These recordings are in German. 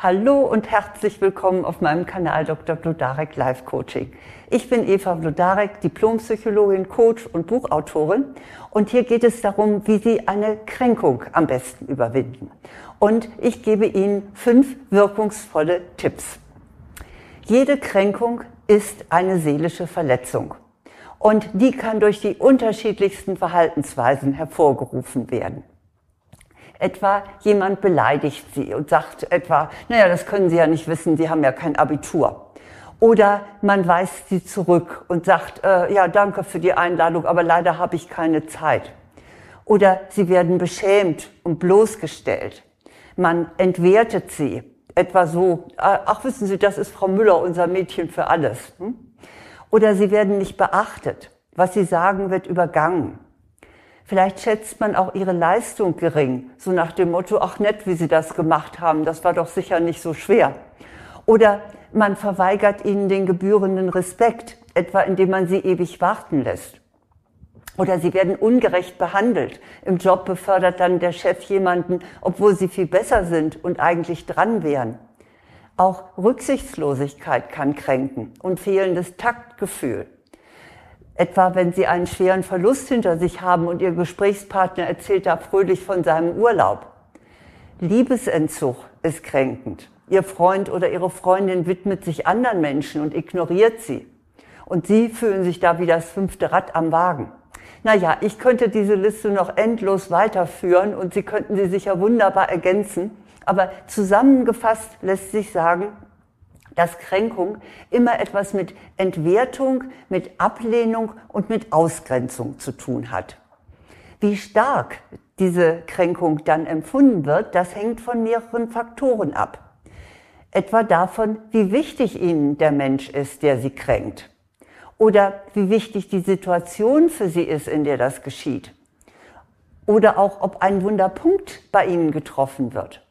Hallo und herzlich willkommen auf meinem Kanal Dr. Blodarek Life Coaching. Ich bin Eva Blodarek, Diplompsychologin, Coach und Buchautorin und hier geht es darum, wie Sie eine Kränkung am besten überwinden. Und ich gebe Ihnen fünf wirkungsvolle Tipps. Jede Kränkung ist eine seelische Verletzung und die kann durch die unterschiedlichsten Verhaltensweisen hervorgerufen werden. Etwa jemand beleidigt sie und sagt etwa, naja, das können Sie ja nicht wissen, Sie haben ja kein Abitur. Oder man weist sie zurück und sagt, äh, ja, danke für die Einladung, aber leider habe ich keine Zeit. Oder sie werden beschämt und bloßgestellt. Man entwertet sie. Etwa so, äh, ach wissen Sie, das ist Frau Müller, unser Mädchen für alles. Hm? Oder sie werden nicht beachtet. Was sie sagen, wird übergangen. Vielleicht schätzt man auch ihre Leistung gering, so nach dem Motto, ach nett, wie sie das gemacht haben, das war doch sicher nicht so schwer. Oder man verweigert ihnen den gebührenden Respekt, etwa indem man sie ewig warten lässt. Oder sie werden ungerecht behandelt. Im Job befördert dann der Chef jemanden, obwohl sie viel besser sind und eigentlich dran wären. Auch Rücksichtslosigkeit kann kränken und fehlendes Taktgefühl. Etwa wenn Sie einen schweren Verlust hinter sich haben und Ihr Gesprächspartner erzählt da fröhlich von seinem Urlaub. Liebesentzug ist kränkend. Ihr Freund oder Ihre Freundin widmet sich anderen Menschen und ignoriert sie. Und Sie fühlen sich da wie das fünfte Rad am Wagen. Naja, ich könnte diese Liste noch endlos weiterführen und Sie könnten sie sicher wunderbar ergänzen. Aber zusammengefasst lässt sich sagen, dass Kränkung immer etwas mit Entwertung, mit Ablehnung und mit Ausgrenzung zu tun hat. Wie stark diese Kränkung dann empfunden wird, das hängt von mehreren Faktoren ab. Etwa davon, wie wichtig Ihnen der Mensch ist, der Sie kränkt. Oder wie wichtig die Situation für Sie ist, in der das geschieht. Oder auch, ob ein Wunderpunkt bei Ihnen getroffen wird.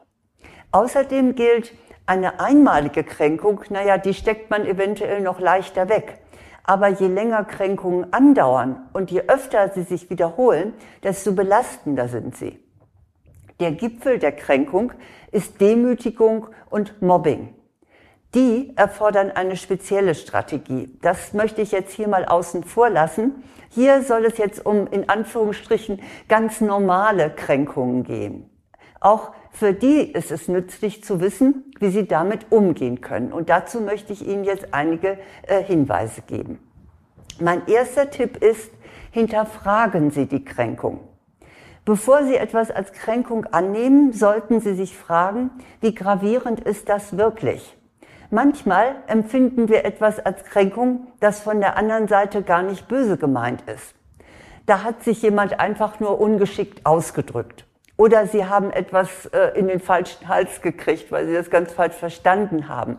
Außerdem gilt, eine einmalige Kränkung, naja, die steckt man eventuell noch leichter weg. Aber je länger Kränkungen andauern und je öfter sie sich wiederholen, desto belastender sind sie. Der Gipfel der Kränkung ist Demütigung und Mobbing. Die erfordern eine spezielle Strategie. Das möchte ich jetzt hier mal außen vor lassen. Hier soll es jetzt um in Anführungsstrichen ganz normale Kränkungen gehen. Auch für die ist es nützlich zu wissen, wie sie damit umgehen können. Und dazu möchte ich Ihnen jetzt einige äh, Hinweise geben. Mein erster Tipp ist, hinterfragen Sie die Kränkung. Bevor Sie etwas als Kränkung annehmen, sollten Sie sich fragen, wie gravierend ist das wirklich? Manchmal empfinden wir etwas als Kränkung, das von der anderen Seite gar nicht böse gemeint ist. Da hat sich jemand einfach nur ungeschickt ausgedrückt. Oder sie haben etwas äh, in den falschen Hals gekriegt, weil sie das ganz falsch verstanden haben.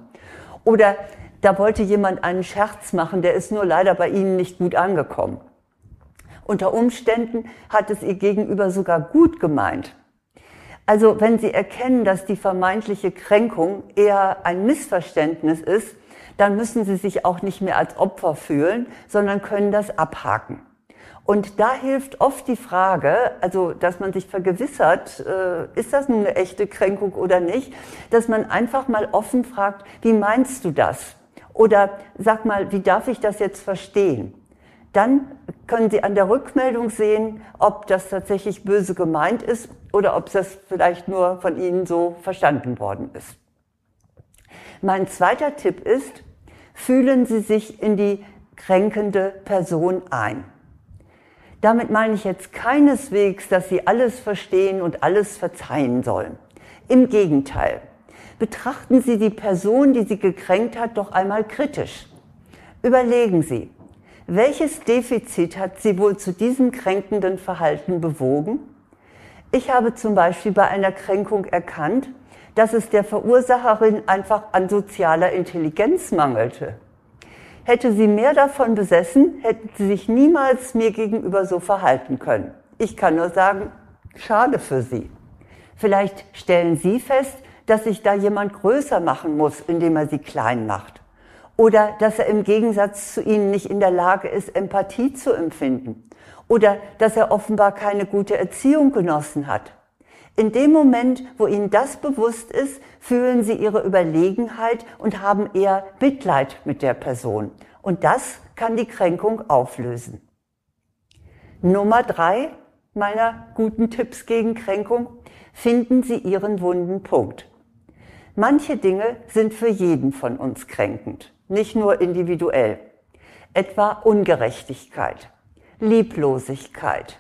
Oder da wollte jemand einen Scherz machen, der ist nur leider bei ihnen nicht gut angekommen. Unter Umständen hat es ihr gegenüber sogar gut gemeint. Also wenn Sie erkennen, dass die vermeintliche Kränkung eher ein Missverständnis ist, dann müssen Sie sich auch nicht mehr als Opfer fühlen, sondern können das abhaken. Und da hilft oft die Frage, also dass man sich vergewissert, äh, ist das nun eine echte Kränkung oder nicht, dass man einfach mal offen fragt, wie meinst du das? Oder sag mal, wie darf ich das jetzt verstehen? Dann können Sie an der Rückmeldung sehen, ob das tatsächlich böse gemeint ist oder ob das vielleicht nur von Ihnen so verstanden worden ist. Mein zweiter Tipp ist, fühlen Sie sich in die kränkende Person ein. Damit meine ich jetzt keineswegs, dass Sie alles verstehen und alles verzeihen sollen. Im Gegenteil. Betrachten Sie die Person, die Sie gekränkt hat, doch einmal kritisch. Überlegen Sie, welches Defizit hat Sie wohl zu diesem kränkenden Verhalten bewogen? Ich habe zum Beispiel bei einer Kränkung erkannt, dass es der Verursacherin einfach an sozialer Intelligenz mangelte. Hätte sie mehr davon besessen, hätte sie sich niemals mir gegenüber so verhalten können. Ich kann nur sagen, schade für sie. Vielleicht stellen Sie fest, dass sich da jemand größer machen muss, indem er sie klein macht. Oder dass er im Gegensatz zu Ihnen nicht in der Lage ist, Empathie zu empfinden. Oder dass er offenbar keine gute Erziehung genossen hat. In dem Moment, wo Ihnen das bewusst ist, fühlen Sie Ihre Überlegenheit und haben eher Mitleid mit der Person. Und das kann die Kränkung auflösen. Nummer drei meiner guten Tipps gegen Kränkung. Finden Sie Ihren wunden Punkt. Manche Dinge sind für jeden von uns kränkend, nicht nur individuell. Etwa Ungerechtigkeit, Lieblosigkeit,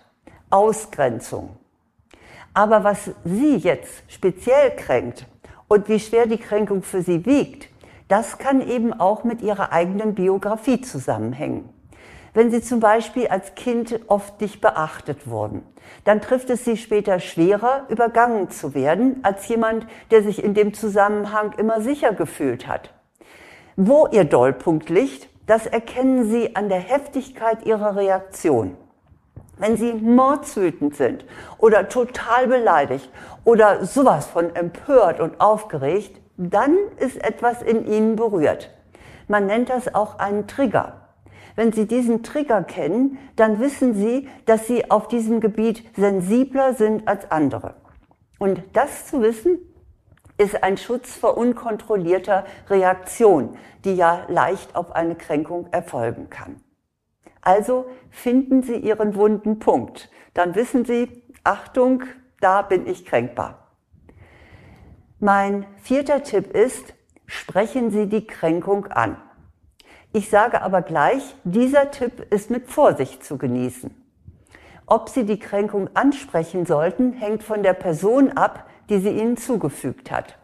Ausgrenzung. Aber was Sie jetzt speziell kränkt und wie schwer die Kränkung für Sie wiegt, das kann eben auch mit Ihrer eigenen Biografie zusammenhängen. Wenn Sie zum Beispiel als Kind oft nicht beachtet wurden, dann trifft es Sie später schwerer, übergangen zu werden, als jemand, der sich in dem Zusammenhang immer sicher gefühlt hat. Wo Ihr Dollpunkt liegt, das erkennen Sie an der Heftigkeit Ihrer Reaktion. Wenn Sie mordswütend sind oder total beleidigt oder sowas von empört und aufgeregt, dann ist etwas in Ihnen berührt. Man nennt das auch einen Trigger. Wenn Sie diesen Trigger kennen, dann wissen Sie, dass Sie auf diesem Gebiet sensibler sind als andere. Und das zu wissen, ist ein Schutz vor unkontrollierter Reaktion, die ja leicht auf eine Kränkung erfolgen kann. Also finden Sie Ihren wunden Punkt. Dann wissen Sie, Achtung, da bin ich kränkbar. Mein vierter Tipp ist, sprechen Sie die Kränkung an. Ich sage aber gleich, dieser Tipp ist mit Vorsicht zu genießen. Ob Sie die Kränkung ansprechen sollten, hängt von der Person ab, die sie Ihnen zugefügt hat.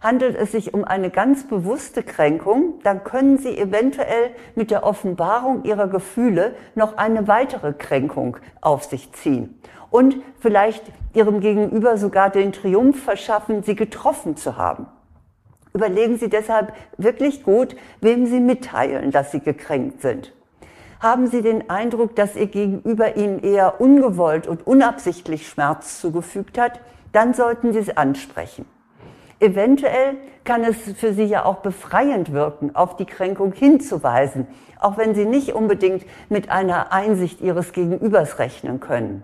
Handelt es sich um eine ganz bewusste Kränkung, dann können Sie eventuell mit der Offenbarung Ihrer Gefühle noch eine weitere Kränkung auf sich ziehen und vielleicht Ihrem Gegenüber sogar den Triumph verschaffen, Sie getroffen zu haben. Überlegen Sie deshalb wirklich gut, wem Sie mitteilen, dass Sie gekränkt sind. Haben Sie den Eindruck, dass Ihr Gegenüber Ihnen eher ungewollt und unabsichtlich Schmerz zugefügt hat, dann sollten Sie es ansprechen. Eventuell kann es für Sie ja auch befreiend wirken, auf die Kränkung hinzuweisen, auch wenn Sie nicht unbedingt mit einer Einsicht Ihres Gegenübers rechnen können.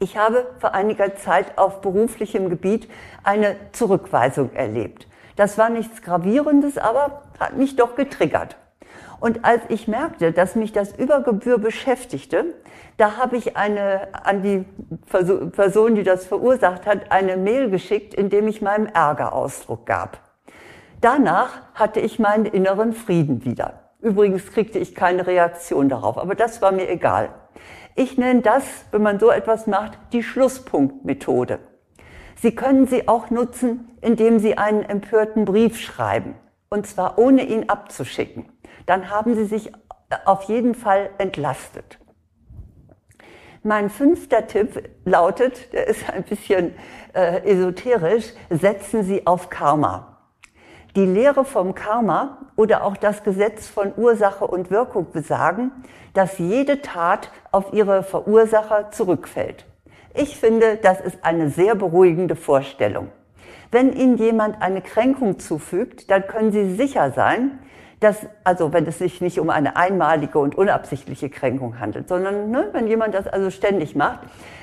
Ich habe vor einiger Zeit auf beruflichem Gebiet eine Zurückweisung erlebt. Das war nichts Gravierendes, aber hat mich doch getriggert. Und als ich merkte, dass mich das über Gebühr beschäftigte, da habe ich eine, an die Person, die das verursacht hat, eine Mail geschickt, in dem ich meinem Ärger Ausdruck gab. Danach hatte ich meinen inneren Frieden wieder. Übrigens kriegte ich keine Reaktion darauf, aber das war mir egal. Ich nenne das, wenn man so etwas macht, die Schlusspunktmethode. Sie können sie auch nutzen, indem Sie einen empörten Brief schreiben, und zwar ohne ihn abzuschicken. Dann haben Sie sich auf jeden Fall entlastet. Mein fünfter Tipp lautet, der ist ein bisschen äh, esoterisch, setzen Sie auf Karma. Die Lehre vom Karma oder auch das Gesetz von Ursache und Wirkung besagen, dass jede Tat auf ihre Verursacher zurückfällt. Ich finde, das ist eine sehr beruhigende Vorstellung. Wenn Ihnen jemand eine Kränkung zufügt, dann können Sie sicher sein, dass, also wenn es sich nicht um eine einmalige und unabsichtliche Kränkung handelt, sondern ne, wenn jemand das also ständig macht,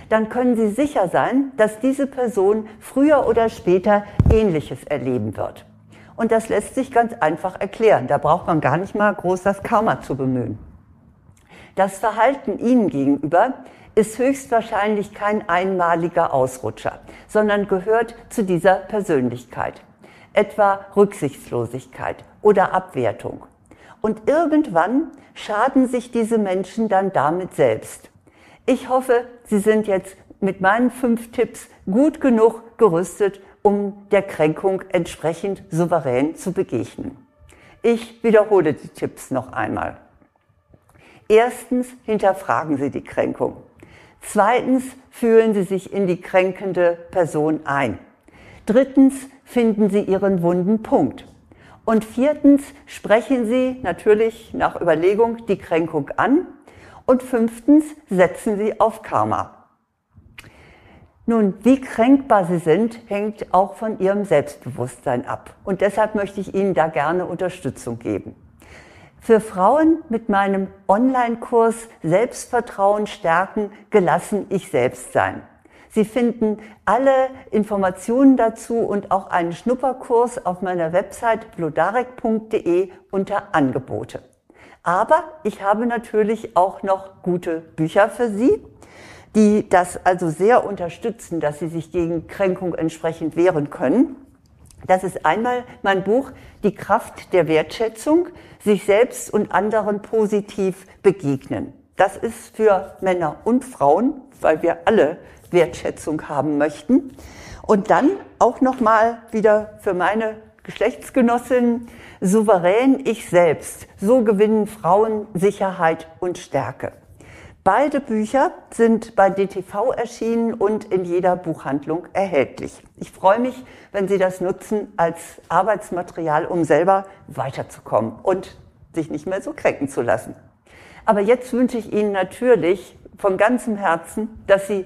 dann können Sie sicher sein, dass diese Person früher oder später Ähnliches erleben wird. Und das lässt sich ganz einfach erklären. Da braucht man gar nicht mal groß das Karma zu bemühen. Das Verhalten Ihnen gegenüber ist höchstwahrscheinlich kein einmaliger Ausrutscher, sondern gehört zu dieser Persönlichkeit, etwa Rücksichtslosigkeit oder Abwertung. Und irgendwann schaden sich diese Menschen dann damit selbst. Ich hoffe, Sie sind jetzt mit meinen fünf Tipps gut genug gerüstet, um der Kränkung entsprechend souverän zu begegnen. Ich wiederhole die Tipps noch einmal. Erstens hinterfragen Sie die Kränkung. Zweitens fühlen Sie sich in die kränkende Person ein. Drittens finden Sie Ihren wunden Punkt. Und viertens sprechen Sie natürlich nach Überlegung die Kränkung an. Und fünftens setzen Sie auf Karma. Nun, wie kränkbar Sie sind, hängt auch von Ihrem Selbstbewusstsein ab. Und deshalb möchte ich Ihnen da gerne Unterstützung geben. Für Frauen mit meinem Online-Kurs Selbstvertrauen stärken, gelassen ich selbst sein. Sie finden alle Informationen dazu und auch einen Schnupperkurs auf meiner Website blodarek.de unter Angebote. Aber ich habe natürlich auch noch gute Bücher für Sie, die das also sehr unterstützen, dass Sie sich gegen Kränkung entsprechend wehren können. Das ist einmal mein Buch Die Kraft der Wertschätzung, sich selbst und anderen positiv begegnen. Das ist für Männer und Frauen, weil wir alle Wertschätzung haben möchten. Und dann auch nochmal wieder für meine Geschlechtsgenossin souverän ich selbst. So gewinnen Frauen Sicherheit und Stärke. Beide Bücher sind bei DTV erschienen und in jeder Buchhandlung erhältlich. Ich freue mich, wenn Sie das nutzen als Arbeitsmaterial, um selber weiterzukommen und sich nicht mehr so kränken zu lassen. Aber jetzt wünsche ich Ihnen natürlich von ganzem Herzen, dass Sie